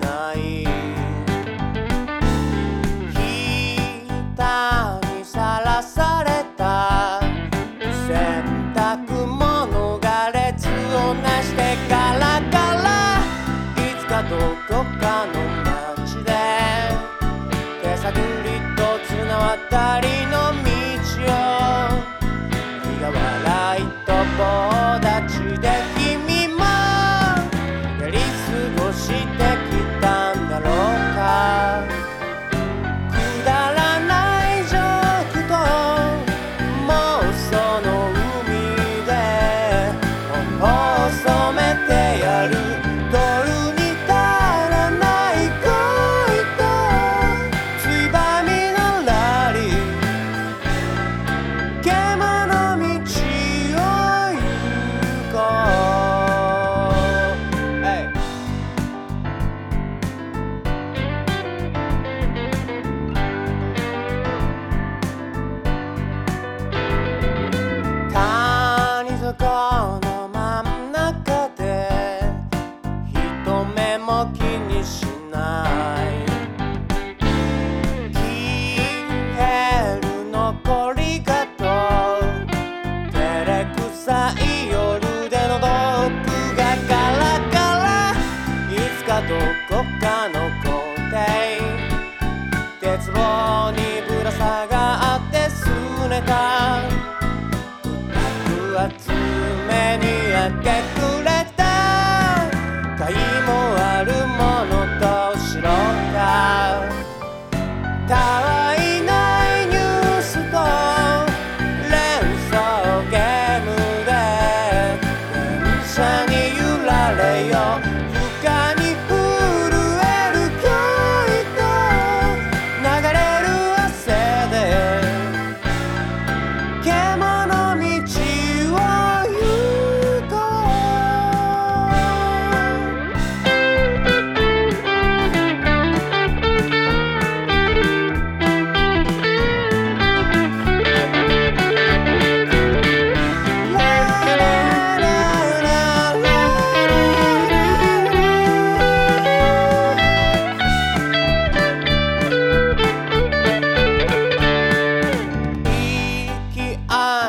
ない」「膝にさらされた」「洗濯物が列をなしてガラガラ」「いつかどこかの街で。手探りとつな綱たり。雨も気にしない。キ消ヘル残りがと。照れくさい夜でのドップがガラガラ。いつかどこかの校庭鉄棒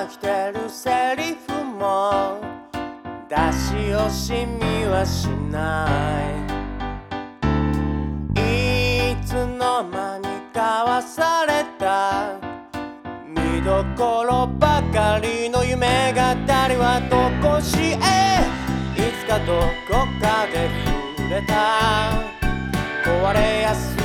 きてるセリフも出し惜しみはしない。いつの間にかわされた。見どころばかりの夢語はどこしえいつかどこかで触れた。壊れやす